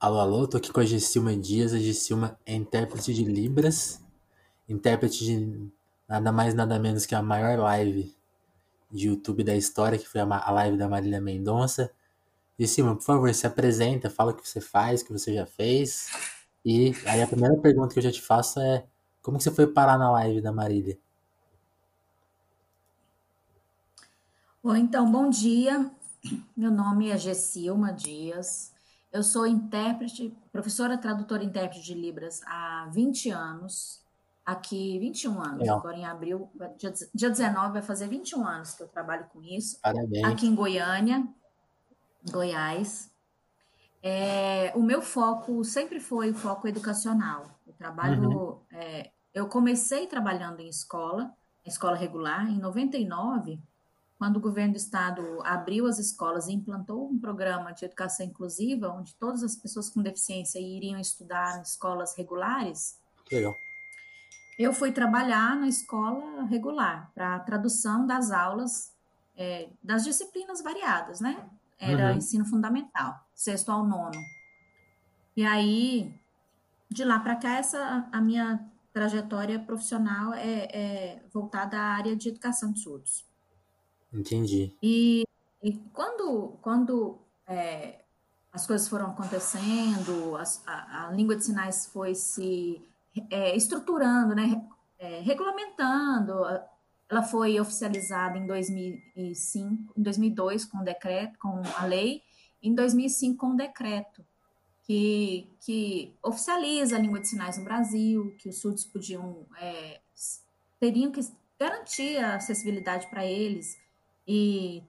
Alô, alô, tô aqui com a Gessilma Dias. A Gessilma é intérprete de Libras, intérprete de nada mais nada menos que a maior live de YouTube da história, que foi a live da Marília Mendonça. Gessilma, por favor, se apresenta, fala o que você faz, o que você já fez. E aí a primeira pergunta que eu já te faço é como você foi parar na live da Marília? Oi, então, bom dia. Meu nome é Gessilma Dias. Eu sou intérprete, professora tradutora e intérprete de Libras há 20 anos. Aqui, 21 anos, Legal. agora em abril, dia, dia 19 vai fazer 21 anos que eu trabalho com isso. Parabéns. Aqui em Goiânia, Goiás. É, o meu foco sempre foi o foco educacional. Eu trabalho, uhum. é, eu comecei trabalhando em escola, escola regular, em 99, quando o governo do estado abriu as escolas e implantou um programa de educação inclusiva, onde todas as pessoas com deficiência iriam estudar em escolas regulares. Legal. Eu fui trabalhar na escola regular para tradução das aulas é, das disciplinas variadas, né? Era uhum. ensino fundamental, sexto ao nono. E aí, de lá para cá, essa a minha trajetória profissional é, é voltada à área de educação de surdos. Entendi. E, e quando, quando é, as coisas foram acontecendo, as, a, a, língua de sinais foi se é, estruturando, né, é, regulamentando, ela foi oficializada em 2005, em 2002 com decreto, com a lei, em 2005 com decreto que, que oficializa a língua de sinais no Brasil, que os surdos podiam é, teriam que garantir a acessibilidade para eles e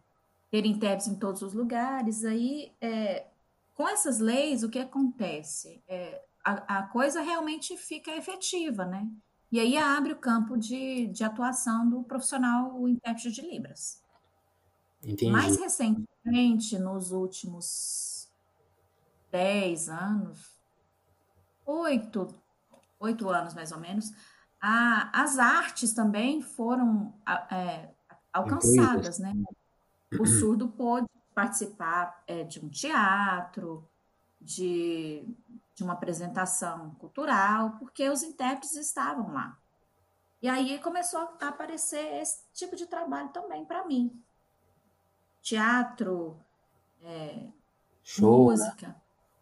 ter intérpretes em todos os lugares. Aí, é, com essas leis, o que acontece? É, a, a, coisa realmente fica efetiva, né? E aí abre o campo de, de atuação do profissional intérprete de Libras. Entendi. Mais recentemente, nos últimos 10 anos, oito, oito anos mais ou menos, a, as artes também foram é, alcançadas, né? O surdo pôde participar é, de um teatro, de, de uma apresentação cultural, porque os intérpretes estavam lá. E aí começou a aparecer esse tipo de trabalho também para mim. Teatro, é, show, né? música. Né?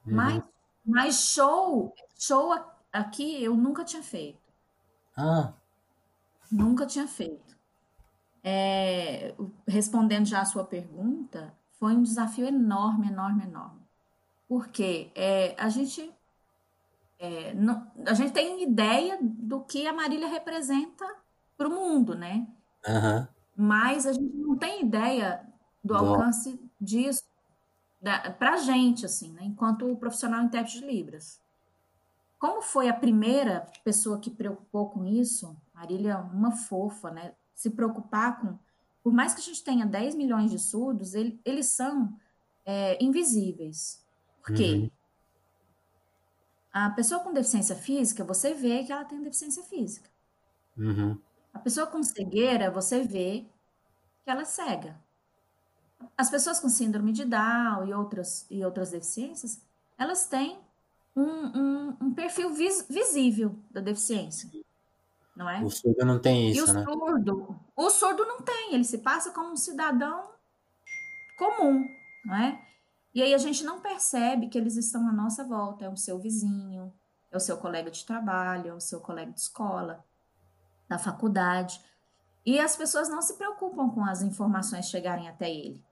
Uhum. Mas, mas show, show aqui eu nunca tinha feito. Ah. Nunca tinha feito. É, respondendo já a sua pergunta, foi um desafio enorme, enorme, enorme. Porque é, a gente é, não, a gente tem ideia do que a Marília representa para o mundo, né? Uhum. Mas a gente não tem ideia do alcance disso para a gente, assim, né? enquanto profissional intérprete de Libras. Como foi a primeira pessoa que preocupou com isso? Marília, é uma fofa, né? Se preocupar com. Por mais que a gente tenha 10 milhões de surdos, ele, eles são é, invisíveis. Por quê? Uhum. A pessoa com deficiência física, você vê que ela tem deficiência física. Uhum. A pessoa com cegueira, você vê que ela é cega. As pessoas com síndrome de Down e outras, e outras deficiências, elas têm um, um, um perfil vis, visível da deficiência não é? O surdo não tem isso, e o né? surdo, o surdo não tem, ele se passa como um cidadão comum, não é? E aí a gente não percebe que eles estão à nossa volta, é o seu vizinho, é o seu colega de trabalho, é o seu colega de escola, da faculdade. E as pessoas não se preocupam com as informações chegarem até ele.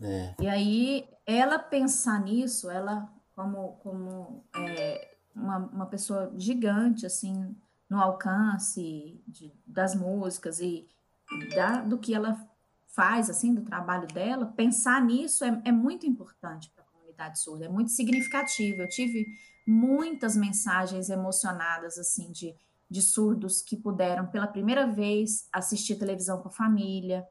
É. E aí, ela pensar nisso, ela como, como é, uma, uma pessoa gigante, assim, no alcance de, das músicas e da, do que ela faz, assim, do trabalho dela, pensar nisso é, é muito importante para a comunidade surda, é muito significativo. Eu tive muitas mensagens emocionadas, assim, de, de surdos que puderam, pela primeira vez, assistir televisão com a família,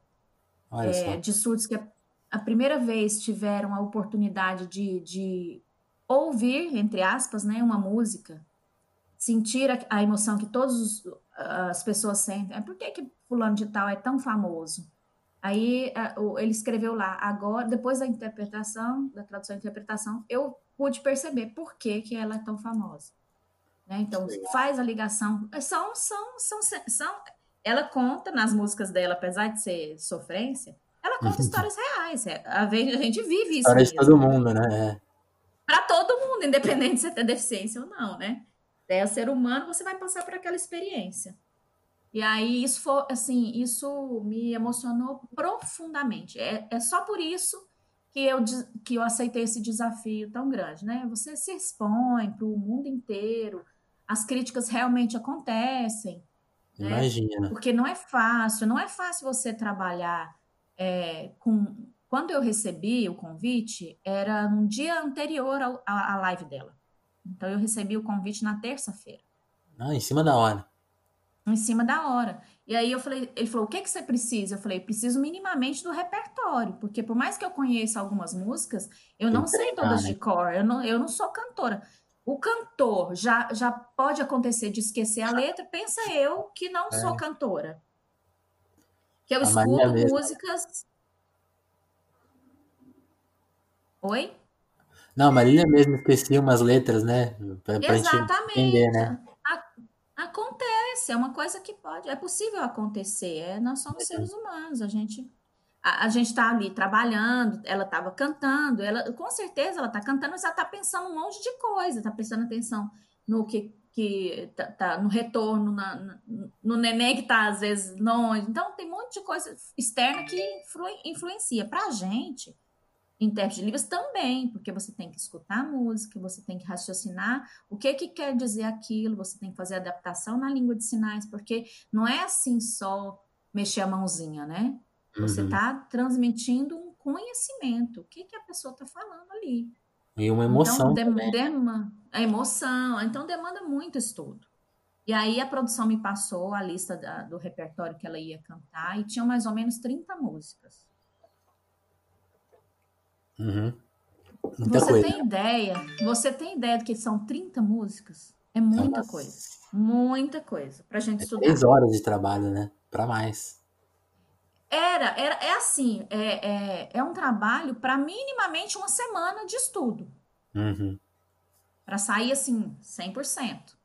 é, de surdos que a, a, primeira vez tiveram a oportunidade de, de ouvir, entre aspas, né, uma música sentir a, a emoção que todas as pessoas sentem. É por que, que fulano de tal é tão famoso? Aí ele escreveu lá, agora, depois da interpretação, da tradução e interpretação, eu pude perceber por que, que ela é tão famosa. Né? Então, faz a ligação. São, são, são, são, ela conta nas músicas dela, apesar de ser sofrência, ela conta histórias reais. É, a gente vive isso. História de todo mundo, né? É. Para todo mundo, independente de você ter deficiência ou não, né? É ser humano, você vai passar por aquela experiência. E aí isso foi assim, isso me emocionou profundamente. É, é só por isso que eu, que eu aceitei esse desafio tão grande, né? Você se expõe para o mundo inteiro, as críticas realmente acontecem. Né? Imagina. Porque não é fácil, não é fácil você trabalhar é, com. Quando eu recebi o convite, era no dia anterior à live dela. Então eu recebi o convite na terça-feira. Ah, em cima da hora em cima da hora. E aí eu falei, ele falou: "O que que você precisa?" Eu falei: "Preciso minimamente do repertório, porque por mais que eu conheça algumas músicas, eu não sei todas de cor, eu não, eu não sou cantora. O cantor já já pode acontecer de esquecer a letra, pensa eu que não é. sou cantora. Que eu a escuto músicas Oi? Não, Marília mesmo esquecia umas letras, né? Pra, pra Exatamente. Entender, né? Acontece, é uma coisa que pode, é possível acontecer. É, nós somos é. seres humanos, a gente a, a gente está ali trabalhando, ela estava cantando, ela com certeza ela está cantando, mas ela está pensando um monte de coisa, está prestando atenção no que que tá, tá no retorno, na, no neném que está às vezes longe. Então tem um monte de coisa externa que influ, influencia. Para a gente, intérprete de Libras também, porque você tem que escutar a música, você tem que raciocinar o que que quer dizer aquilo, você tem que fazer adaptação na língua de sinais, porque não é assim só mexer a mãozinha, né? Você está uhum. transmitindo um conhecimento, o que que a pessoa está falando ali. E uma emoção então, dem, a emoção, então demanda muito estudo. E aí a produção me passou a lista da, do repertório que ela ia cantar e tinha mais ou menos 30 músicas. Uhum. você coisa. tem ideia? Você tem ideia do que são 30 músicas? É muita Nossa. coisa. Muita coisa pra gente é estudar. Três horas de trabalho, né? Para mais. Era, era, é assim, é, é, é um trabalho para minimamente uma semana de estudo. Uhum. Para sair assim, 100%.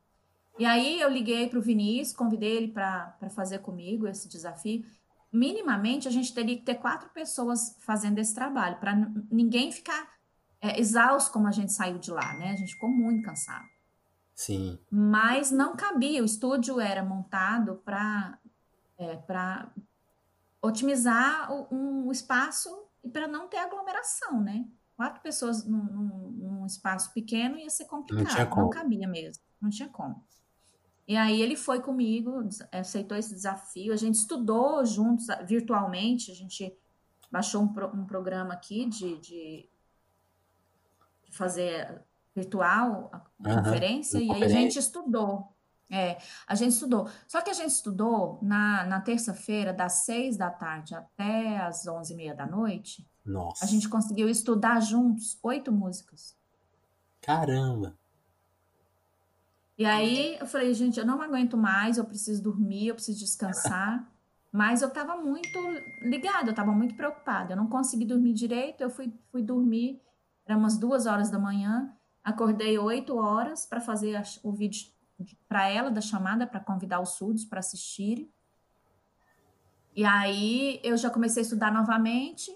E aí eu liguei para o Vinícius, convidei ele para fazer comigo esse desafio minimamente a gente teria que ter quatro pessoas fazendo esse trabalho, para ninguém ficar é, exausto como a gente saiu de lá, né? A gente ficou muito cansado. Sim. Mas não cabia, o estúdio era montado para é, otimizar o, um espaço e para não ter aglomeração, né? Quatro pessoas num, num, num, espaço pequeno ia ser complicado, não, não cabia mesmo, não tinha como. E aí ele foi comigo, aceitou esse desafio. A gente estudou juntos virtualmente, a gente baixou um, pro, um programa aqui de, de, fazer virtual a uhum, conferência, e aí a gente estudou. É, a gente estudou. Só que a gente estudou na, na terça-feira, das seis da tarde até as onze e meia da noite. Nossa. A gente conseguiu estudar juntos oito músicas. Caramba! E aí eu falei, gente, eu não aguento mais, eu preciso dormir, eu preciso descansar. Mas eu estava muito ligada, eu estava muito preocupada. Eu não consegui dormir direito, eu fui, fui dormir, era umas duas horas da manhã, acordei oito horas para fazer o vídeo para ela da chamada, para convidar os surdos para assistirem. E aí eu já comecei a estudar novamente.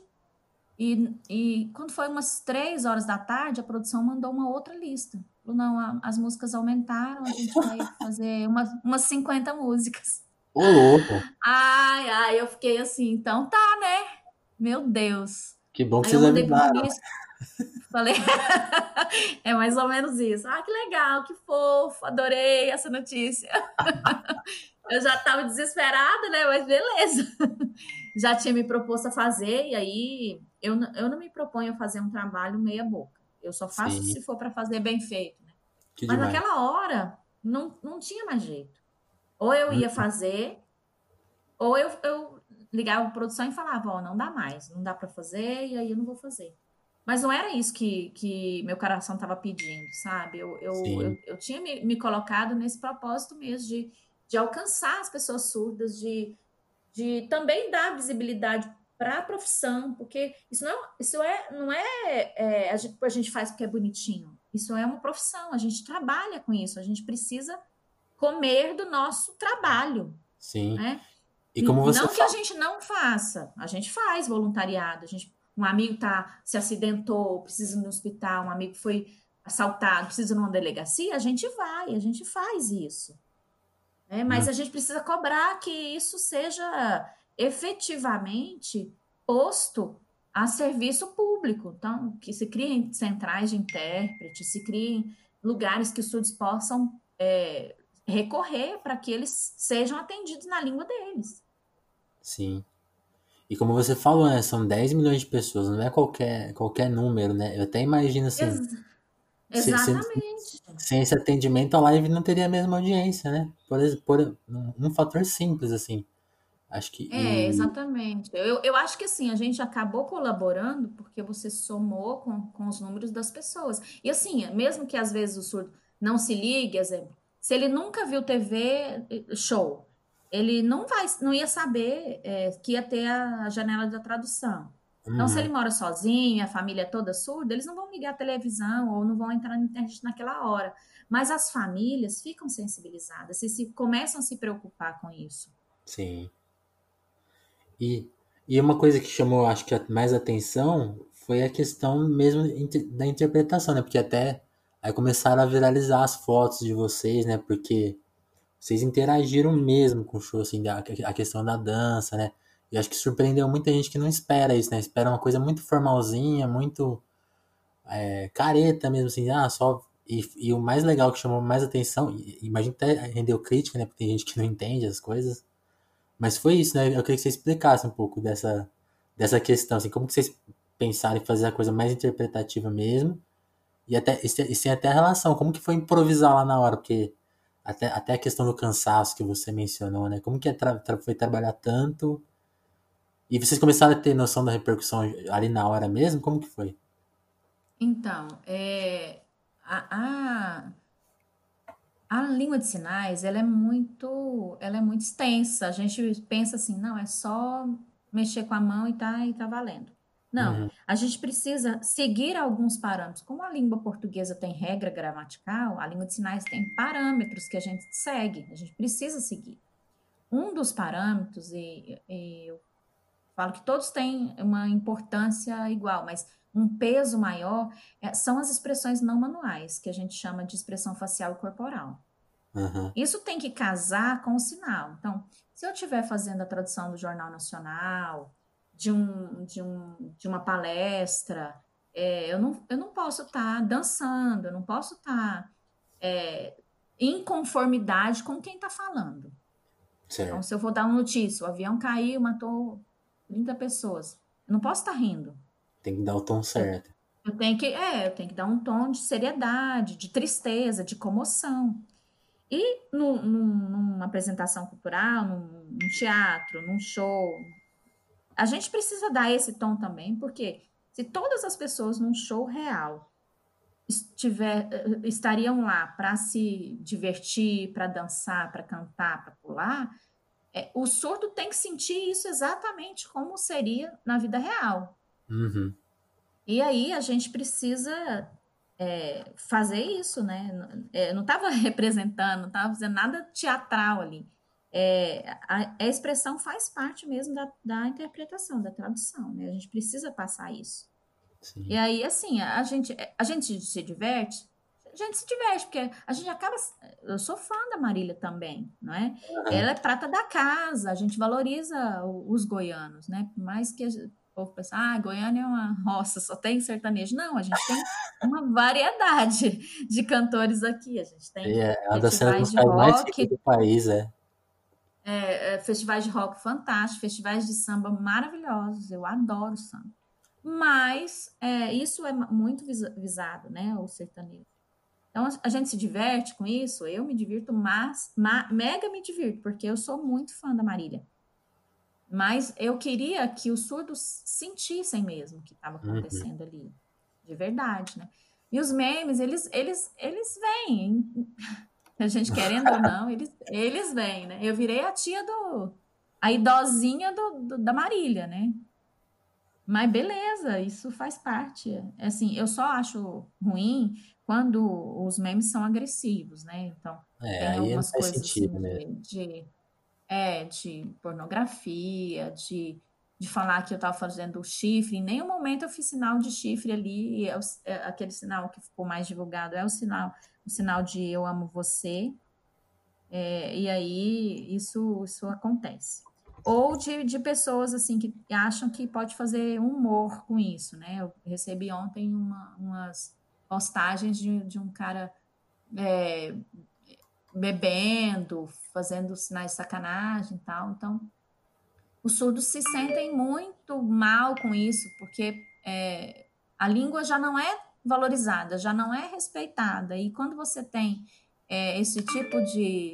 E, e quando foi umas três horas da tarde, a produção mandou uma outra lista Falou, não, as músicas aumentaram, a gente vai fazer uma, umas 50 músicas. Ô, louco! Ai, ai, eu fiquei assim, então tá, né? Meu Deus. Que bom que vocês avisaram. Falei, é mais ou menos isso. Ah, que legal, que fofo, adorei essa notícia. eu já estava desesperada, né? Mas beleza. Já tinha me proposto a fazer, e aí eu, eu não me proponho a fazer um trabalho meia boca. Eu só faço Sim. se for para fazer bem feito. Né? Mas demais. naquela hora não, não tinha mais jeito. Ou eu ia uhum. fazer, ou eu, eu ligava a produção e falava: Ó, oh, não dá mais, não dá para fazer, e aí eu não vou fazer. Mas não era isso que, que meu coração estava pedindo, sabe? Eu, eu, eu, eu, tinha me, me, colocado nesse propósito mesmo de, de alcançar as pessoas surdas, de, de também dar visibilidade para a profissão, porque isso não, isso é, não é, é a, gente, a gente faz porque é bonitinho. Isso é uma profissão, a gente trabalha com isso, a gente precisa comer do nosso trabalho. Sim. Né? E como você não que a gente não faça, a gente faz voluntariado, a gente, um amigo tá se acidentou, precisa ir no hospital, um amigo foi assaltado, precisa ir numa delegacia, a gente vai, a gente faz isso. Né? Mas hum. a gente precisa cobrar que isso seja efetivamente posto a serviço público. Então, que se criem centrais de intérprete, se criem lugares que os surdos possam é, recorrer para que eles sejam atendidos na língua deles. Sim. E como você falou, né, são 10 milhões de pessoas, não é qualquer, qualquer número, né? Eu até imagino assim. Ex exatamente. Sem, sem, esse atendimento, a live não teria a mesma audiência, né? Por, por um fator simples, assim. Acho que. É, exatamente. Eu, eu acho que assim, a gente acabou colaborando porque você somou com, com os números das pessoas. E assim, mesmo que às vezes o surdo não se ligue, exemplo, se ele nunca viu TV show, ele não vai, não ia saber é, que ia ter a janela da tradução. Então, se ele uhum. mora sozinho, a família é toda surda, eles não vão ligar a televisão ou não vão entrar na internet naquela hora. Mas as famílias ficam sensibilizadas e se começam a se preocupar com isso. Sim. E, e uma coisa que chamou, acho que mais atenção foi a questão mesmo da interpretação, né? Porque até aí começaram a viralizar as fotos de vocês, né? Porque vocês interagiram mesmo com o show, assim, a, a questão da dança, né? E acho que surpreendeu muita gente que não espera isso, né? Espera uma coisa muito formalzinha, muito é, careta mesmo, assim, ah, só. E, e, o mais legal que chamou mais atenção, imagina até rendeu crítica, né? Porque tem gente que não entende as coisas. Mas foi isso, né? Eu queria que você explicasse um pouco dessa, dessa questão, assim, como que vocês pensaram em fazer a coisa mais interpretativa mesmo, e até e sem até a relação, como que foi improvisar lá na hora, porque até, até a questão do cansaço que você mencionou, né? Como que é tra foi trabalhar tanto? E vocês começaram a ter noção da repercussão ali na hora mesmo? Como que foi? Então, é, a, a a língua de sinais, ela é muito, ela é muito extensa. A gente pensa assim, não, é só mexer com a mão e tá, e tá valendo. Não, uhum. a gente precisa seguir alguns parâmetros. Como a língua portuguesa tem regra gramatical, a língua de sinais tem parâmetros que a gente segue, a gente precisa seguir. Um dos parâmetros, e, e eu falo que todos têm uma importância igual, mas um peso maior é, são as expressões não manuais, que a gente chama de expressão facial e corporal. Uhum. Isso tem que casar com o sinal. Então, se eu estiver fazendo a tradução do Jornal Nacional, de, um, de, um, de uma palestra, é, eu, não, eu não posso estar tá dançando, eu não posso estar tá, é, em conformidade com quem está falando. Certo. Então, se eu vou dar uma notícia, o avião caiu, matou 30 pessoas, eu não posso estar tá rindo. Tem que dar o tom certo. Eu tenho que, é, eu tenho que dar um tom de seriedade, de tristeza, de comoção. E no, numa apresentação cultural, num, num, teatro, num show, a gente precisa dar esse tom também, porque se todas as pessoas num show real estiver, eh, estariam lá para se divertir, para dançar, para cantar, para pular, é, o surdo tem que sentir isso exatamente como seria na vida real. Uhum. E aí a gente precisa é, fazer isso, né? É, não estava representando, não estava fazendo nada teatral ali. É, a, a, expressão faz parte mesmo da, da interpretação, da tradução, né? A gente precisa passar isso. Sim. E aí, assim, a gente, a gente se diverte, a gente se diverte, porque a gente acaba. Eu sou fã da Marília também, não é? Uhum. Ela é prata da casa, a gente valoriza os goianos, né? Por mais que povo pensa, ah, Goiânia é uma roça, só tem sertanejo. Não, a gente tem uma variedade de cantores aqui. A gente tem é, é festivais de rock do país, é. É. Festivais de rock fantásticos, festivais de samba maravilhosos. Eu adoro samba. Mas isso é muito visado, né? O sertanejo. Então a gente se diverte com isso, eu me divirto, mas ma, mega me divirto, porque eu sou muito fã da Marília. Mas eu queria que os surdos sentissem mesmo o que estava uhum. acontecendo uhum. ali, de verdade, né? E os memes, eles, eles, eles vêm, a gente querendo ou não, eles, eles vêm, né? Eu virei a tia do, a idosinha do, do da Marília, né? Mas beleza, isso faz parte. É assim, eu só acho ruim quando os memes são agressivos, né? Então, É, tem algumas coisas sentido assim mesmo. de, de, é, de pornografia, de, de falar que eu estava fazendo chifre. Em nenhum momento eu fiz sinal de chifre ali. É o- é aquele sinal que ficou mais divulgado é o sinal, o sinal de eu amo você. É, e aí isso, isso acontece. Ou de, de pessoas assim que acham que pode fazer humor com isso, né? Eu recebi ontem uma- umas postagens de, de um cara é, bebendo, fazendo sinais de sacanagem e tal. Então, os surdos se sentem muito mal com isso, porque é, a língua já não é valorizada, já não é respeitada. E quando você tem é, esse tipo de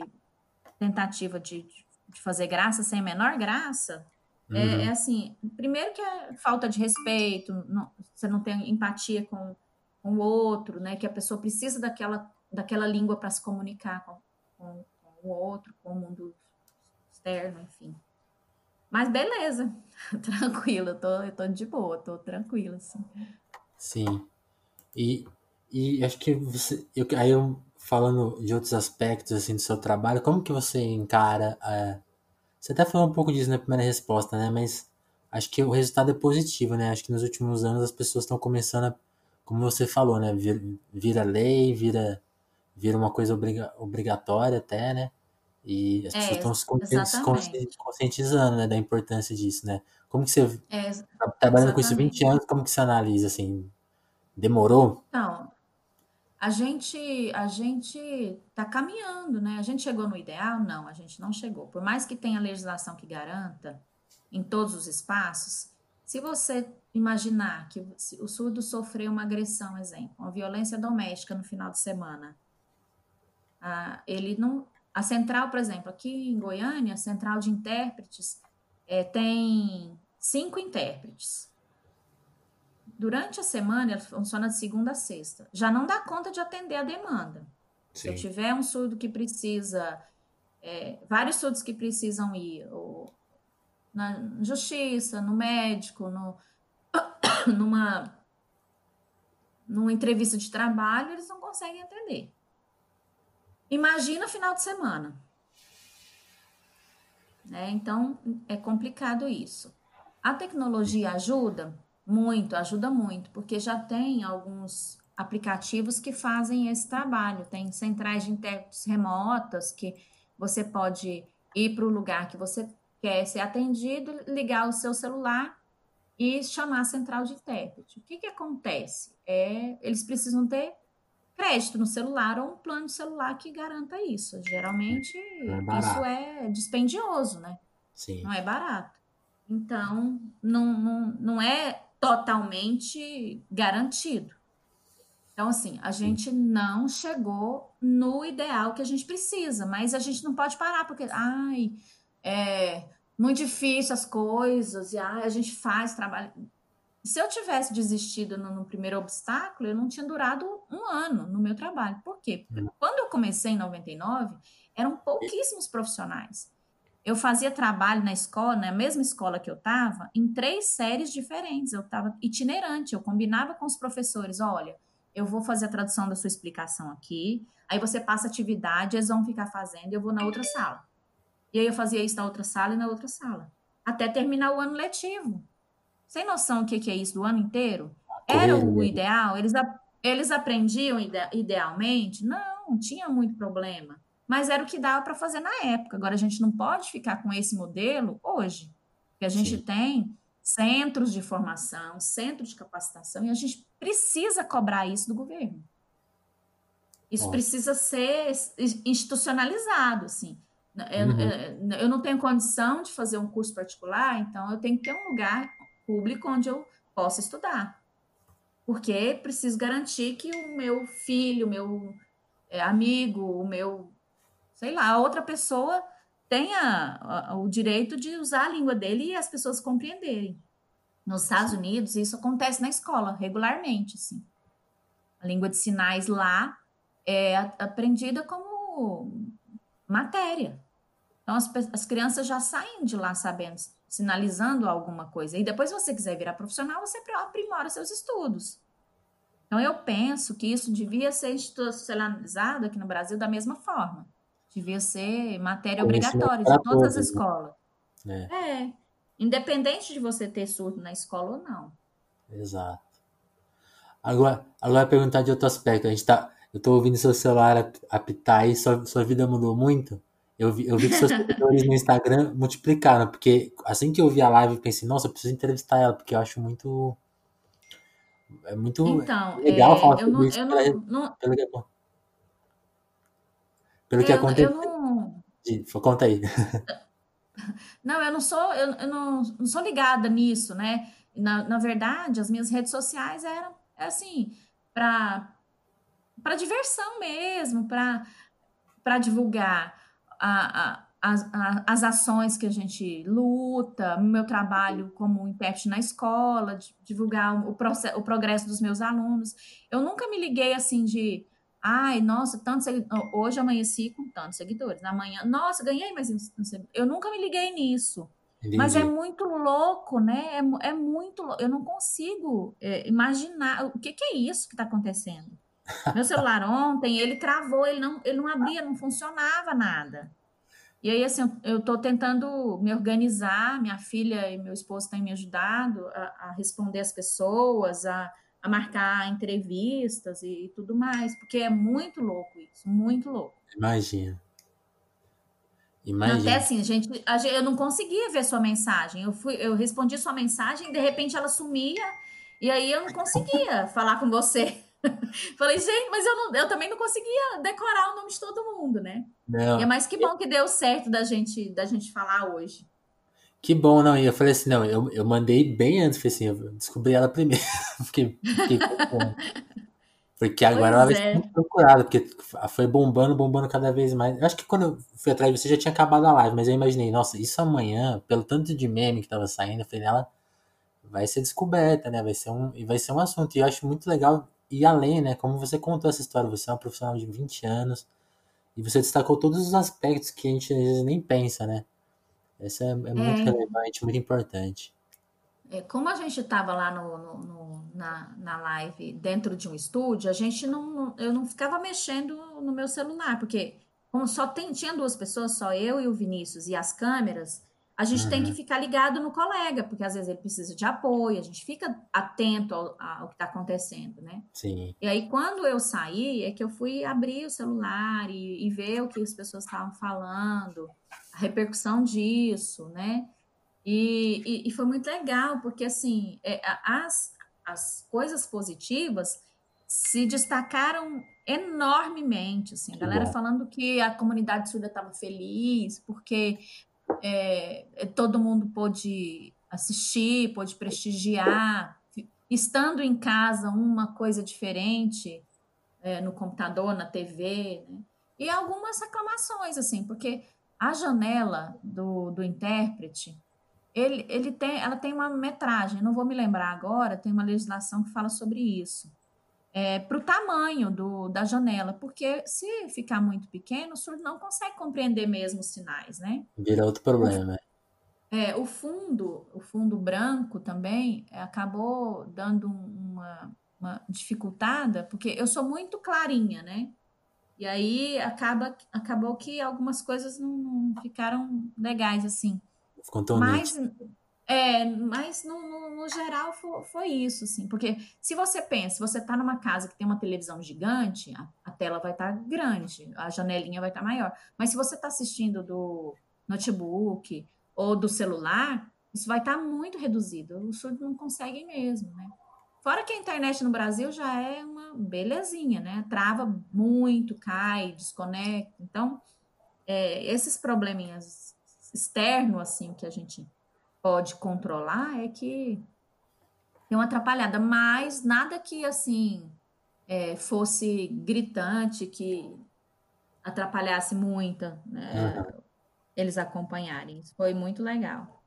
tentativa de, de fazer graça sem a menor graça, é, é Uhum. assim, primeiro que é falta de respeito, não- você não tem empatia com, com o outro, né? Que a pessoa precisa daquela, daquela língua para se comunicar com, com, com o outro, com o mundo externo, enfim. Mas beleza, tranquilo, eu tô, eu tô de boa, tô tranquila, assim. Sim. E, e acho que você. Eu, aí eu falando de outros aspectos assim do seu trabalho, como que você encara. é, você até falou um pouco disso na primeira resposta, né? Mas acho que o resultado é positivo, né? Acho que nos últimos anos as pessoas estão começando a, como você falou, né? Vira, vira lei, vira, vira uma coisa obriga, obrigatória até, né? E as pessoas É, estão se consci- conscientizando, né, da importância disso, né? Como que você, É, tá trabalhando com isso 20 exatamente. anos, como que você analisa, assim? Demorou? Então, A gente, a gente está caminhando, né? A gente chegou no ideal? Não, a gente não chegou. Por mais que tenha legislação que garanta em todos os espaços, se você imaginar que o surdo sofreu uma agressão, exemplo, uma violência doméstica no final de semana, ah, ele não. A central, por exemplo, aqui em Goiânia, a central de intérpretes eh, tem cinco intérpretes. Durante a semana, ela funciona de segunda a sexta. Já não dá conta de atender a demanda. Se eu Sim. tiver um surdo que precisa, é, vários surdos que precisam ir ou na justiça, no médico, no, numa, numa entrevista de trabalho, eles não conseguem atender. Imagina final de semana. Né? Então, é complicado isso. A tecnologia ajuda muito, ajuda muito, porque já tem alguns aplicativos que fazem esse trabalho. Tem centrais de intérpretes remotas que você pode ir para o lugar que você quer ser atendido, ligar o seu celular e chamar a central de intérprete. O que, que acontece? É, eles precisam ter crédito no celular ou um plano de celular que garanta isso. Geralmente, é isso é dispendioso, né? Sim. Não é barato. Então, não, não, não é totalmente garantido. Então, assim, a gente não chegou no ideal que a gente precisa, mas a gente não pode parar, porque, ai, é muito difícil as coisas, e ai, a gente faz trabalho. Se eu tivesse desistido no, no primeiro obstáculo, eu não tinha durado um ano no meu trabalho. Por quê? Porque quando eu comecei em 99, eram pouquíssimos profissionais. Eu fazia trabalho na escola, na mesma escola que eu estava, em três séries diferentes. Eu estava itinerante, eu combinava com os professores: olha, eu vou fazer a tradução da sua explicação aqui, aí você passa atividade, eles vão ficar fazendo, eu vou na outra sala. E aí eu fazia isso na outra sala e na outra sala, até terminar o ano letivo. Sem noção o que, que é isso do ano inteiro? Era o ideal? Eles, eles aprendiam ide idealmente? Não, tinha muito problema mas era o que dava para fazer na época. Agora a gente não pode ficar com esse modelo hoje, porque a gente Sim. tem centros de formação, centros de capacitação e a gente precisa cobrar isso do governo. Isso Nossa. precisa ser institucionalizado, assim. Eu, uhum. eu, não tenho condição de fazer um curso particular, então eu tenho que ter um lugar público onde eu possa estudar. Porque preciso garantir que o meu filho, o meu amigo, o meu sei lá, outra pessoa tenha o direito de usar a língua dele e as pessoas compreenderem. Nos Estados Unidos, isso acontece na escola regularmente, assim. A língua de sinais lá é aprendida como matéria. Então, as, as crianças já saem de lá sabendo sinalizando alguma coisa. E depois, se você quiser virar profissional, você aprimora seus estudos. Então, eu penso que isso devia ser institucionalizado aqui no Brasil da mesma forma. Devia ser matéria obrigatória de todas as né? escolas. Né? É. é. Independente de você ter surdo na escola ou não. Exato. Agora, agora perguntar de outro aspecto. A gente tá, eu tô ouvindo seu celular apitar aí, sua, sua vida mudou muito? Eu vi, eu vi que seus seguidores no Instagram multiplicaram, porque assim que eu vi a live, eu pensei, nossa, eu preciso entrevistar ela, porque eu acho muito. É muito então, legal é, falar sobre não, isso. Eu pela, não, pelo que, pelo que aconteceu. Não... Conta aí. Não, eu não sou, eu, eu não, não sou ligada nisso, né? Na, na verdade, as minhas redes sociais eram assim, para para diversão mesmo, para divulgar a, a, as, a, as ações que a gente luta, meu trabalho como intérprete na escola, divulgar o, processo, o progresso dos meus alunos. Eu nunca me liguei assim de, ai, nossa, tantos hoje amanheci com tantos seguidores, amanhã, nossa, ganhei mais Eu nunca me liguei nisso. Entendi. Mas é muito louco, né? É, é muito Eu não consigo é, imaginar o que, que é isso que está acontecendo. Meu celular ontem, ele travou, ele não, ele não abria, não funcionava nada. E aí, assim, eu estou tentando me organizar, minha filha e meu esposo têm me ajudado a, a responder as pessoas, a, a marcar entrevistas e, e, tudo mais, porque é muito louco isso, muito louco. Imagina. Imagina. Até assim, gente, eu não conseguia ver sua mensagem. Eu, fui, eu respondi sua mensagem de repente ela sumia, e aí eu não conseguia falar com você. Falei, gente, mas eu, não, eu também não conseguia decorar o nome de todo mundo, né? Não. E é mais que bom que deu certo da gente, da gente falar hoje. Que bom, não. E eu falei assim, não, eu, eu mandei bem antes, falei assim, eu descobri ela primeiro. fiquei, fiquei Porque agora pois ela vai ser é. muito procurada, porque foi bombando, bombando cada vez mais. Eu acho que quando eu fui atrás de você já tinha acabado a live, mas eu imaginei, nossa, isso amanhã, pelo tanto de meme que tava saindo, eu falei, ela vai ser descoberta, né? Vai ser um, e vai ser um assunto. E eu acho muito legal e além, né? Como você contou essa história, você é uma profissional de 20 anos e você destacou todos os aspectos que a gente às vezes nem pensa, né? Essa é, é muito é. relevante, muito importante. É, como a gente estava lá no, no, no, na, na live dentro de um estúdio, a gente não, eu não ficava mexendo no meu celular, porque como só tem, tinha duas pessoas, só eu e o Vinícius, e as câmeras, a gente uhum. tem que uhum. ficar ligado no colega, porque às vezes ele precisa de apoio, a gente fica atento ao, ao que está acontecendo, né? Sim. E aí, quando eu saí, é que eu fui abrir o celular e, e ver o que as pessoas estavam falando, a repercussão disso, né? E, e, e foi muito legal, porque assim, é, as, as coisas positivas se destacaram enormemente, assim, a galera falando que a comunidade surda estava feliz, porque é, é, todo mundo pôde assistir, pôde prestigiar, estando em casa uma coisa diferente é, no computador, na TV, né? e algumas reclamações, assim, porque a janela do, do intérprete, ele, ele tem, ela tem uma metragem, não vou me lembrar agora, tem uma legislação que fala sobre isso é, para o tamanho do, da janela, porque se ficar muito pequeno, o surdo não consegue compreender mesmo os sinais, né? Vira outro problema. O, é, o fundo, o fundo branco também é, acabou dando uma, uma dificultada, porque eu sou muito clarinha, né? E aí acaba, acabou que algumas coisas não, não ficaram legais assim. Ficou tão Mas, nítido. É, mas no, no, no geral foi, foi, isso, assim, porque se você pensa, você está numa casa que tem uma televisão gigante, a, a tela vai estar tá grande, a janelinha vai estar tá maior. Mas se você está assistindo do notebook ou do celular, isso vai estar tá muito reduzido. O surdo não consegue mesmo, né? Fora que a internet no Brasil já é uma belezinha, né? Trava muito, cai, desconecta. Então, é, esses probleminhas externos, assim, que a gente pode controlar é que tem uma atrapalhada, mas nada que assim é, fosse gritante, que atrapalhasse muito né, uhum. eles acompanharem. Isso foi muito legal.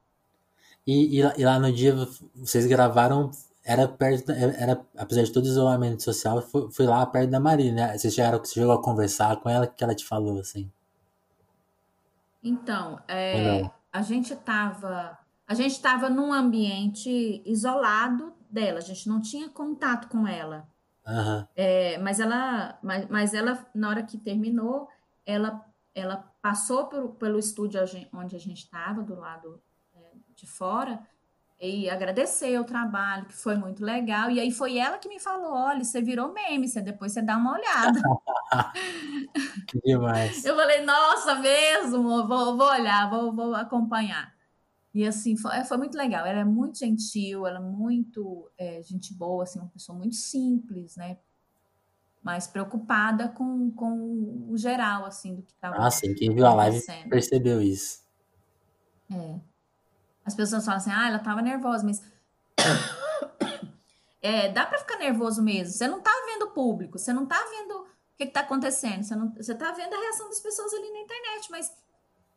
E, e, e, lá no dia vocês gravaram, era perto, era, apesar de todo o isolamento social, foi, foi lá perto da Maria, né? Vocês chegaram, você chegou a conversar com ela, o que ela te falou, assim? Então, é, a gente estava a gente estava num ambiente isolado dela, a gente não tinha contato com ela. Aham. É, mas ela, mas, mas ela, na hora que terminou, ela, ela passou por, pelo estúdio onde a gente estava, do lado é, de fora, e agradeceu o trabalho, que foi muito legal. E aí foi ela que me falou: olha, você virou meme, você depois você dá uma olhada. Que demais. Eu falei, nossa, mesmo, vou, vou olhar, vou, vou acompanhar. E assim, foi, foi muito legal. Ela é muito gentil, ela é muito é, gente boa, assim, uma pessoa muito simples, né? Mas preocupada com, com o geral, assim, do que estava Ah, sim, quem viu a live percebeu isso. É. As pessoas falam assim, ah, ela estava nervosa, mas é, dá para ficar nervoso mesmo. Você não tá vendo o público, você não tá vendo o que, que tá acontecendo, você, não, você tá vendo a reação das pessoas ali na internet, mas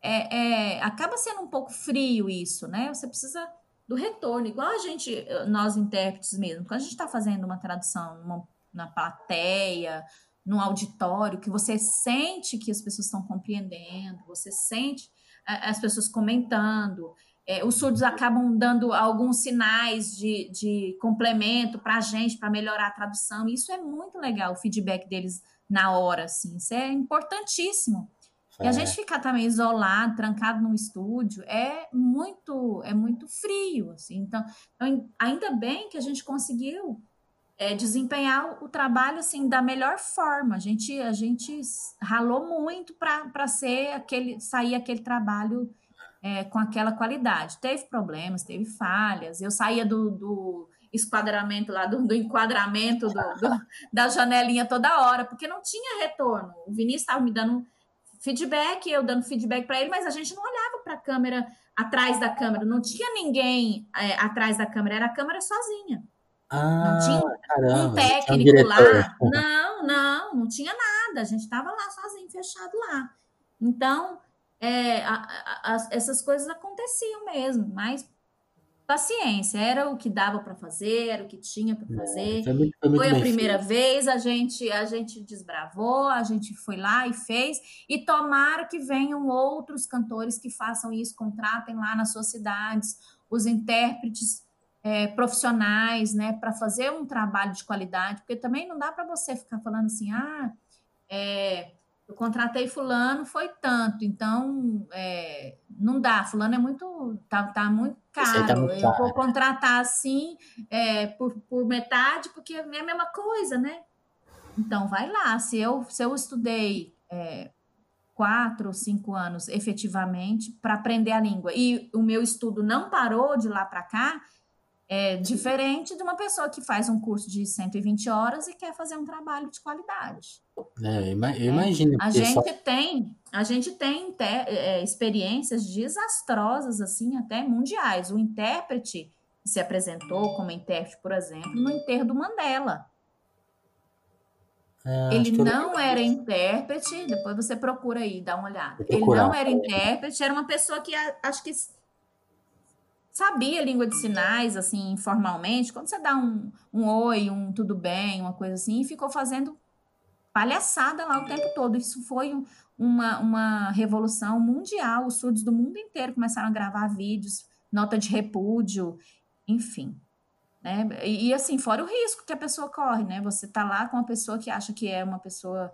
é, é, acaba sendo um pouco frio isso, né? Você precisa do retorno, igual a gente, nós intérpretes mesmo, quando a gente está fazendo uma tradução numa, na plateia, num auditório, que você sente que as pessoas estão compreendendo, você sente as pessoas comentando, é, os surdos acabam dando alguns sinais de, de complemento para a gente, para melhorar a tradução, isso é muito legal, o feedback deles na hora, assim, isso é importantíssimo. E a É, gente ficar também isolado, trancado num estúdio, é muito, é muito frio, assim. Então, então, ainda bem que a gente conseguiu é, desempenhar o trabalho assim da melhor forma. A gente, a gente ralou muito para ser aquele, sair aquele trabalho é, com aquela qualidade. Teve problemas, teve falhas. Eu saía do, do esquadramento lá, do, do enquadramento do, do- da janelinha toda hora, porque não tinha retorno. O Vinícius estava me dando feedback, eu dando feedback para ele, mas a gente não olhava para a câmera atrás da câmera, não tinha ninguém é, atrás da câmera, era a câmera sozinha. Não tinha Ah, um caramba, um técnico diretor. lá. Não, não, não tinha nada. A gente estava lá sozinho, fechado lá. Então, é, a- a- a- essas coisas aconteciam mesmo, mas paciência, era o que dava para fazer, era o que tinha para fazer. Foi muito, foi muito Foi a primeira feito. vez, a gente a gente desbravou, a gente foi lá e fez, e tomara que venham outros cantores que façam isso, contratem lá nas suas cidades os intérpretes é, profissionais, né, para fazer um trabalho de qualidade, porque também não dá para você ficar falando assim, ah, é, eu contratei fulano, foi tanto, então é, não dá, fulano é muito, tá, tá muito tá caro, muito eu caro. vou contratar assim, é, por, por metade, porque é a mesma coisa, né? Então, vai lá. Se eu, se eu estudei é, quatro ou cinco anos efetivamente para aprender a língua e o meu estudo não parou de lá para cá, é diferente de uma pessoa que faz um curso de 120 horas e quer fazer um trabalho de qualidade. É, eu né? imagino, A porque só gente tem, a gente tem te- é, experiências desastrosas, assim, até mundiais. O intérprete se apresentou como intérprete, por exemplo, no enterro do Mandela. é, acho Ele não era intérprete, depois você procura aí, dá uma olhada. Ele não era intérprete, era uma pessoa que a- acho que sabia língua de sinais, assim, informalmente. Quando você dá um, um oi, um tudo bem, uma coisa assim, e ficou fazendo palhaçada lá o tempo todo. Isso foi um- uma, uma revolução mundial. Os surdos do mundo inteiro começaram a gravar vídeos, nota de repúdio, enfim. Né? E, e, assim, fora o risco que a pessoa corre, né? Você tá lá com uma pessoa que acha que é uma pessoa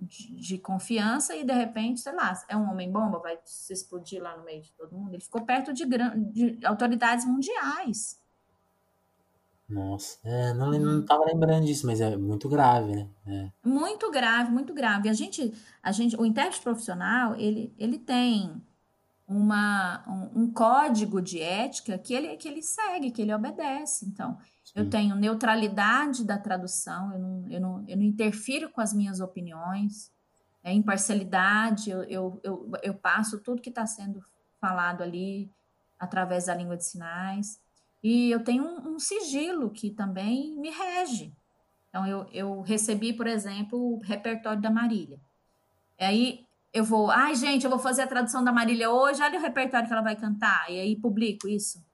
de, de confiança e de repente, sei lá, é um homem-bomba, vai se explodir lá no meio de todo mundo. Ele ficou perto de, de autoridades mundiais. Nossa, é, não, lem- Uhum. não tava lembrando disso, mas é muito grave, né? É. Muito grave, muito grave. A gente, a gente, o intérprete profissional, ele, ele tem uma, um, um código de ética que ele, que ele segue, que ele obedece. Então, eu tenho neutralidade da tradução, eu não, eu não, eu não interfiro com as minhas opiniões, é imparcialidade, eu, eu, eu, eu passo tudo que está sendo falado ali através da língua de sinais. E eu tenho um, um sigilo que também me rege. Então, eu, eu recebi, por exemplo, o repertório da Marília. Aí eu vou, ai, gente, eu vou fazer a tradução da Marília hoje, olha o repertório que ela vai cantar, e aí publico isso.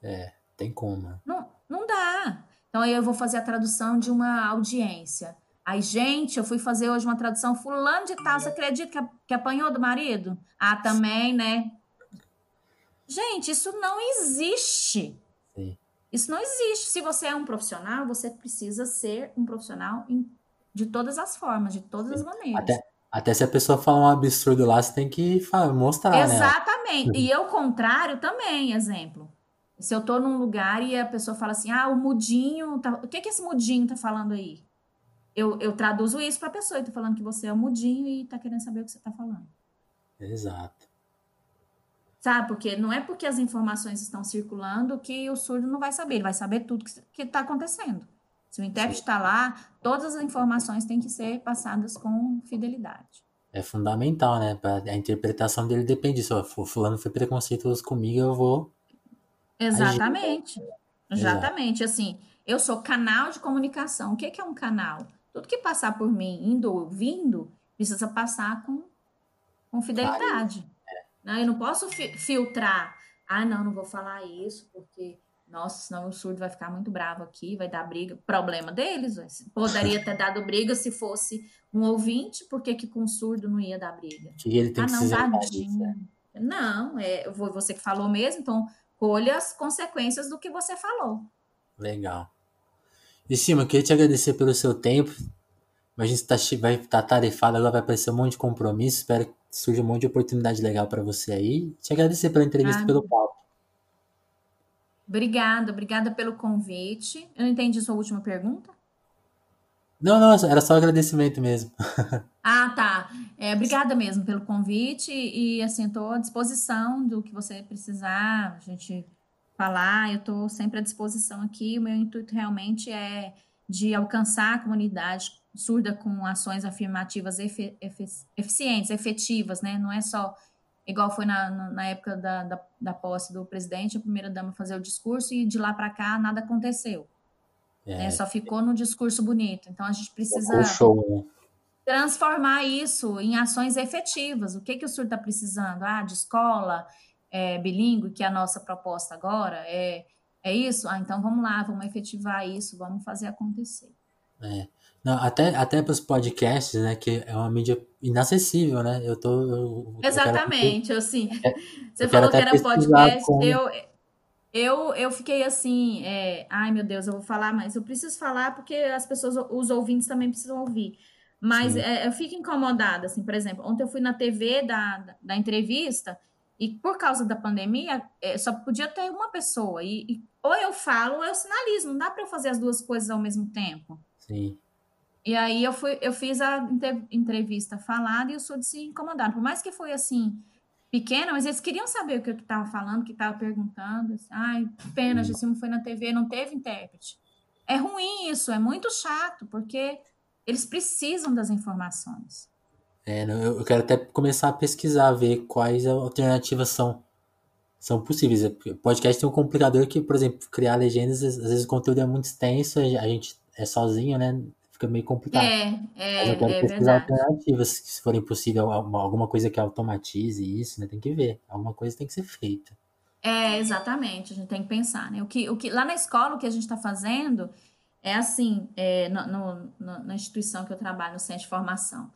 É, tem como. Não, não dá. Então, aí eu vou fazer a tradução de uma audiência. Aí, gente, eu fui fazer hoje uma tradução fulano de tal, você acredita que, que apanhou do marido? Ah, também, né? Gente, isso não existe. Sim. Isso não existe. Se você é um profissional, você precisa ser um profissional em, de todas as formas, de todas as maneiras. Até, até se a pessoa falar um absurdo lá, você tem que mostrar, né? Exatamente. E eu, contrário, também, exemplo. Se eu tô num lugar e a pessoa fala assim, ah, o mudinho, tá... o que que esse mudinho tá falando aí? Eu, eu traduzo isso pra pessoa, eu tô falando que você é o mudinho e tá querendo saber o que você tá falando. Exato. Sabe? Porque não é porque as informações estão circulando que o surdo não vai saber, ele vai saber tudo que está acontecendo. Se o intérprete está lá, todas as informações têm que ser passadas com fidelidade. É fundamental, né? A interpretação dele depende. Se o fulano foi preconceituoso comigo, eu vou. Exatamente. Exatamente. Assim, eu sou canal de comunicação. O que é um canal? Tudo que passar por mim, indo ou vindo, precisa passar com, com fidelidade. Né? Eu não posso fi filtrar. Ah, não, não vou falar isso, porque, nossa, senão o surdo vai ficar muito bravo aqui, vai dar briga. Problema deles. Poderia ter dado briga se fosse um ouvinte, por que, que com surdo não ia dar briga? Que ele tem ah, que não, se dadinho. Né? Não, é você que falou mesmo, então colha as consequências do que você falou. Legal. E Cima, eu queria te agradecer pelo seu tempo. Imagina que você tá, vai estar tá tarefado, agora vai aparecer um monte de compromisso. Espero que surja um monte de oportunidade legal para você aí. Te agradecer pela entrevista e pelo papo. Obrigada, obrigada pelo convite. Eu não entendi sua última pergunta. Não, não, era só agradecimento mesmo. ah, tá. É, obrigada mesmo pelo convite e assim, estou à disposição do que você precisar, a gente falar, eu estou sempre à disposição aqui. O meu intuito realmente é de alcançar a comunidade surda com ações afirmativas efe, eficientes, efetivas, né? Não é só igual foi na, na época da, da, da posse do presidente, a primeira dama fazer o discurso e de lá para cá nada aconteceu. É. Né? Só ficou no discurso bonito. Então a gente precisa show, né? Transformar isso em ações efetivas. O que, que o surdo está precisando? Ah, de escola é, bilíngue, que é a nossa proposta agora, é, é isso? Ah, então vamos lá, vamos efetivar isso, vamos fazer acontecer. É. Não, até até para os podcasts, né? Que é uma mídia inacessível, né? Eu tô. Eu, Exatamente, eu, assim. É, você eu falou que era podcast, como... eu, eu, eu fiquei assim, é, ai meu Deus, eu vou falar, mas eu preciso falar porque as pessoas, os ouvintes também precisam ouvir. Mas é, eu fico incomodada, assim, por exemplo, ontem eu fui na TV da, da, da entrevista e por causa da pandemia é, só podia ter uma pessoa. E, e, ou eu falo ou eu sinalizo, não dá para eu fazer as duas coisas ao mesmo tempo. Sim. E aí eu fui, eu fiz a entrevista falada e o surdo se incomodaram. Por mais que foi assim, pequena, mas eles queriam saber o que eu estava falando, o que estava perguntando. Assim, Ai, pena, Gessimo foi na TV, não teve intérprete. É ruim isso, é muito chato, porque eles precisam das informações. É, eu quero até começar a pesquisar, ver quais alternativas são, são possíveis. O podcast tem um complicador que, por exemplo, criar legendas, às vezes o conteúdo é muito extenso, a gente é sozinho, né? fica meio complicado. É, é, Mas eu quero é pesquisar verdade. alternativas, se forem possível, alguma coisa que automatize isso, né? Tem que ver. Alguma coisa tem que ser feita. É, exatamente, a gente tem que pensar, né? O que, o que, lá na escola, o que a gente está fazendo é assim, é, no, no, no, na instituição que eu trabalho, no centro de formação,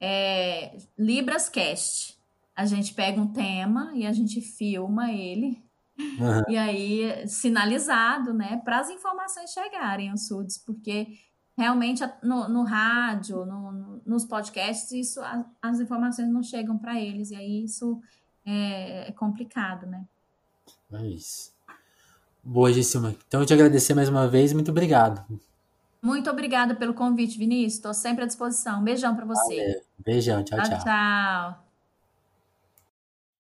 é Libras Cast. A gente pega um tema e a gente filma ele, uhum. e aí sinalizado, né, para as informações chegarem aos surdos, porque realmente no, no rádio, no, nos podcasts, isso as, as informações não chegam para eles, e aí isso é, é, complicado, né? É isso. Boa, Gissima. Então, eu te agradecer mais uma vez, muito obrigado. Muito obrigada pelo convite, Vinícius. Estou sempre à disposição. beijão para você. Valeu. Beijão, tchau, tchau. Tchau, tchau.